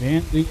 vendo e